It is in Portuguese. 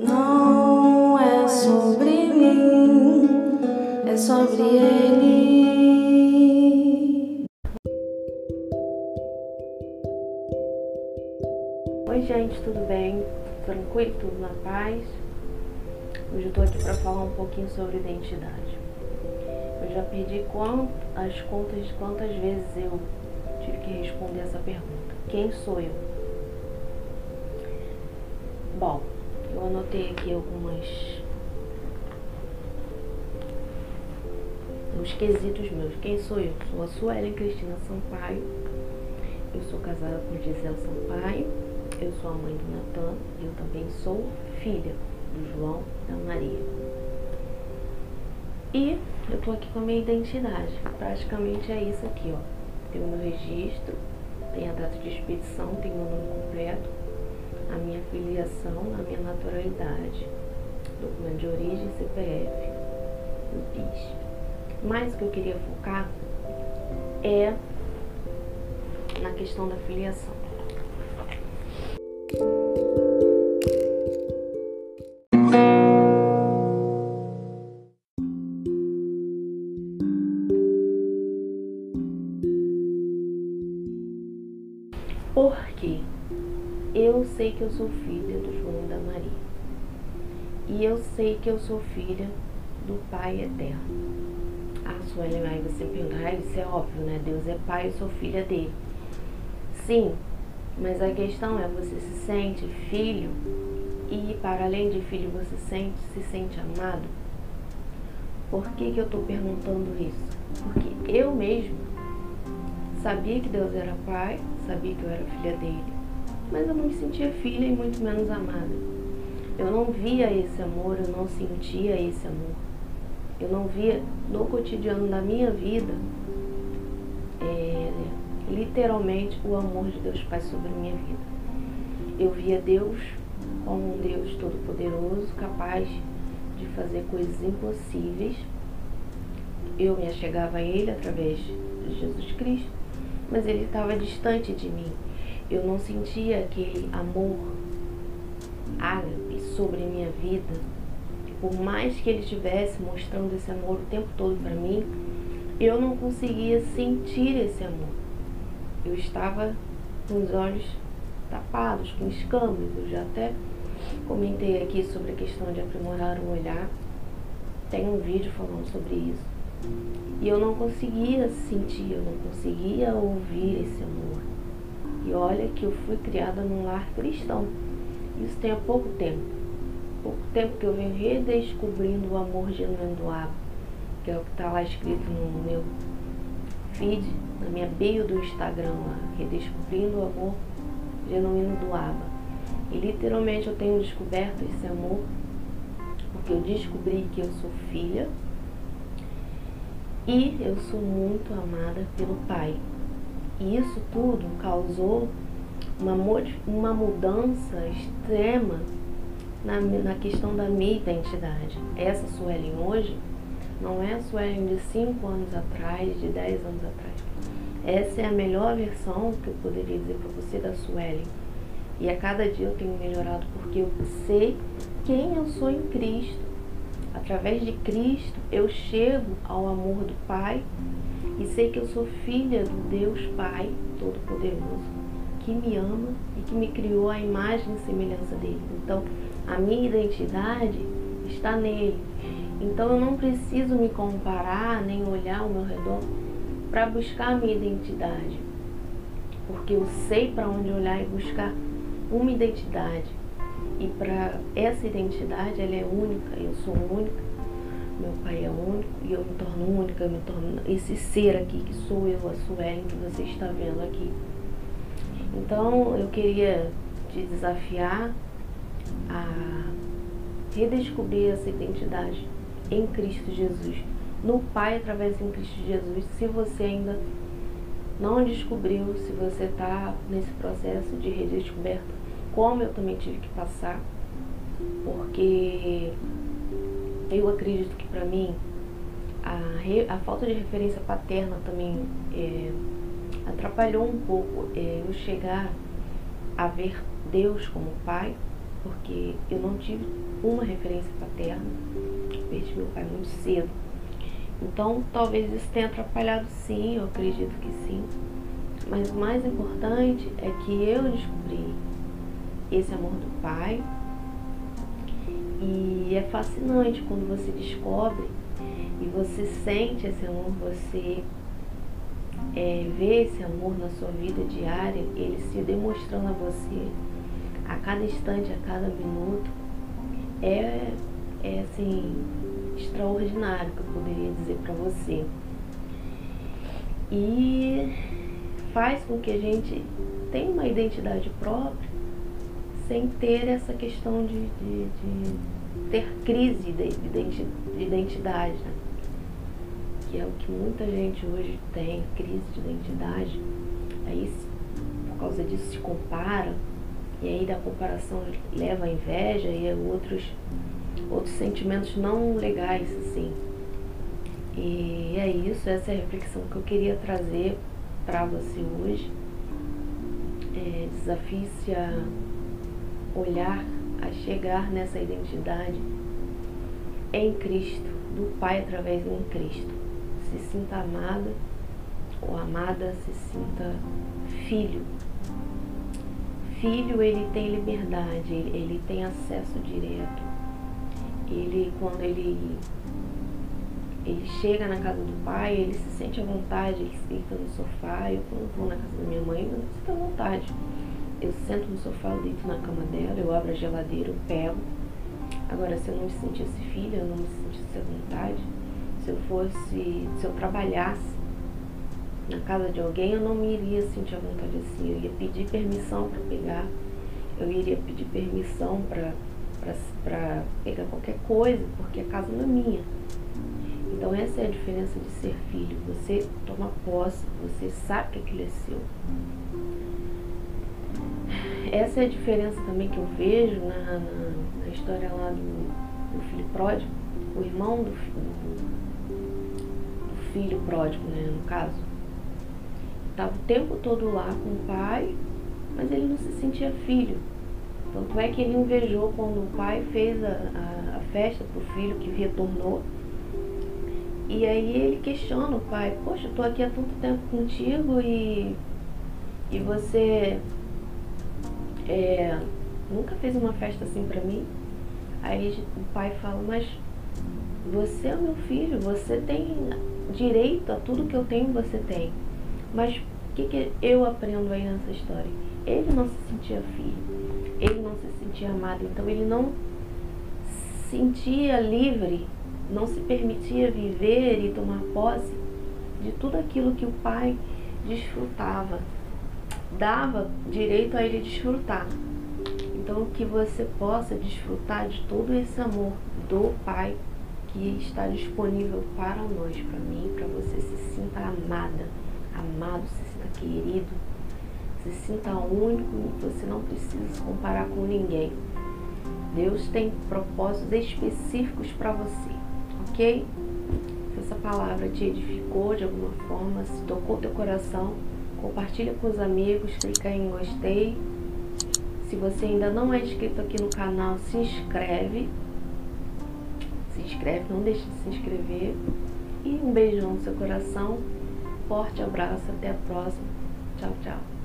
Não é sobre mim, é sobre ele. Oi, gente, tudo bem? Tranquilo? Tudo na paz? Hoje eu tô aqui para falar um pouquinho sobre identidade. Eu já perdi quant, as contas de quantas vezes eu tive que responder essa pergunta: Quem sou eu? Bom, eu anotei aqui algumas. Os quesitos meus. Quem sou eu? Sou a Suelen Cristina Sampaio. Eu sou casada com Gisele Sampaio. Eu sou a mãe do Natan eu também sou filha do João e da Maria. E eu tô aqui com a minha identidade. Praticamente é isso aqui, ó. Tem o meu registro, tem a data de expedição, tem o meu nome completo, a minha filiação, a minha naturalidade, documento de origem, CPF, o PIS. Mas o que eu queria focar é na questão da filiação. Porque eu sei que eu sou filha do João e da Maria. E eu sei que eu sou filha do Pai Eterno. Ah, Suelen, aí você pergunta, ah, isso é óbvio, né? Deus é pai, eu sou filha dele. Sim, mas a questão é, você se sente filho e para além de filho, você sente, se sente amado? Por que, que eu estou perguntando isso? Porque eu mesma sabia que Deus era pai, sabia que eu era filha dele, mas eu não me sentia filha e muito menos amada. Eu não via esse amor, eu não sentia esse amor. Eu não via no cotidiano da minha vida, é, literalmente, o amor de Deus Pai sobre a minha vida. Eu via Deus como um Deus todo-poderoso, capaz de fazer coisas impossíveis. Eu me achegava a Ele através de Jesus Cristo, mas Ele estava distante de mim. Eu não sentia aquele amor ágape sobre minha vida. Por mais que Ele estivesse mostrando esse amor o tempo todo para mim, eu não conseguia sentir esse amor. Eu estava com os olhos tapados, com escamas. Eu já até comentei aqui sobre a questão de aprimorar o olhar. Tem um vídeo falando sobre isso. E eu não conseguia sentir, eu não conseguia ouvir esse amor. E olha que eu fui criada num lar cristão. Isso tem há pouco tempo. Pouco tempo que eu venho redescobrindo o amor genuíno do Abba, que é o que está lá escrito no meu feed, na minha bio do Instagram, lá, redescobrindo o amor genuíno do Abba. E literalmente eu tenho descoberto esse amor porque eu descobri que eu sou filha e eu sou muito amada pelo Pai. E isso tudo causou uma, uma mudança extrema na, na questão da minha identidade. Essa Suelen hoje não é a Suelen de 5 anos atrás, de 10 anos atrás. Essa é a melhor versão que eu poderia dizer para você da Suelen e a cada dia eu tenho melhorado porque eu sei quem eu sou em Cristo. Através de Cristo eu chego ao amor do Pai e sei que eu sou filha do Deus Pai Todo-Poderoso, que me ama e que me criou a imagem e semelhança dele. Então, a minha identidade está nele. Então, eu não preciso me comparar nem olhar ao meu redor para buscar a minha identidade, porque eu sei para onde olhar e buscar uma identidade. E para essa identidade, ela é única, eu sou única, meu pai é único e eu me torno única, eu me torno esse ser aqui que sou eu, a Suelen, que você está vendo aqui. Então eu queria te desafiar a redescobrir essa identidade em Cristo Jesus, no Pai através de Cristo Jesus, se você ainda não descobriu, se você está nesse processo de redescoberta como eu também tive que passar, porque eu acredito que para mim a, re, a, falta de referência paterna também é, atrapalhou um pouco é, eu chegar a ver Deus como Pai, porque eu não tive uma referência paterna, perdi meu pai muito cedo. Então, talvez isso tenha atrapalhado sim, eu acredito que sim. Mas o mais importante é que eu descobri esse amor do pai. E é fascinante quando você descobre e você sente esse amor, você é, vê esse amor na sua vida diária, ele se demonstrando a você a cada instante, a cada minuto. É, é assim, extraordinário que eu poderia dizer para você. E faz com que a gente tenha uma identidade própria sem ter essa questão de, de, de ter crise de identidade, né? que é o que muita gente hoje tem, crise de identidade. Aí, por causa disso, se compara, e aí da comparação leva a inveja e a outros outros sentimentos não legais, assim. E é isso, essa é a reflexão que eu queria trazer para você hoje. É, Desafie-se a olhar, a chegar nessa identidade em Cristo, do Pai através em Cristo. Se sinta amada ou amada, se sinta filho. Filho, ele tem liberdade, ele tem acesso direto ele quando ele ele chega na casa do pai, ele se sente à vontade, ele fica no sofá. Eu quando vou na casa da minha mãe, eu não sinto à vontade. Eu sento no sofá, eu deito na cama dela, eu abro a geladeira, eu pego. Agora, se eu não me sentisse filha, eu não me sentisse à vontade, se eu fosse, se eu trabalhasse na casa de alguém, eu não me iria sentir à vontade assim. Eu ia pedir permissão para pegar, eu iria pedir permissão para pegar qualquer coisa, porque a casa não é minha. Então essa é a diferença de ser filho. Você toma posse, você sabe que aquilo é seu. Essa é a diferença também que eu vejo na, na, na história lá do, do, filho pródigo, o irmão do, do, do filho pródigo, né, no caso. Estava o tempo todo lá com o pai, mas ele não se sentia filho. Tanto é que ele invejou quando o pai fez a, a, a festa para o filho que retornou. E aí ele questiona o pai, poxa, eu tô aqui há tanto tempo contigo e, e você é, nunca fez uma festa assim para mim. Aí o pai fala, mas você é meu filho, você tem direito a tudo que eu tenho, você tem. Mas o que, que eu aprendo aí nessa história? Ele não se sentia filho ele não se sentia amado, então ele não se sentia livre, não se permitia viver e tomar posse de tudo aquilo que o pai desfrutava, dava direito a ele desfrutar. Então que você possa desfrutar de todo esse amor do pai que está disponível para nós, para mim, para você se sinta amada, amado, se sinta querido se sinta único, você não precisa se comparar com ninguém. Deus tem propósitos específicos para você, ok? Se essa palavra te edificou de alguma forma, se tocou teu coração, compartilha com os amigos, clica em gostei. Se você ainda não é inscrito aqui no canal, se inscreve. Se inscreve, não deixe de se inscrever. E um beijão no seu coração. Forte abraço, até a próxima. Tchau, tchau.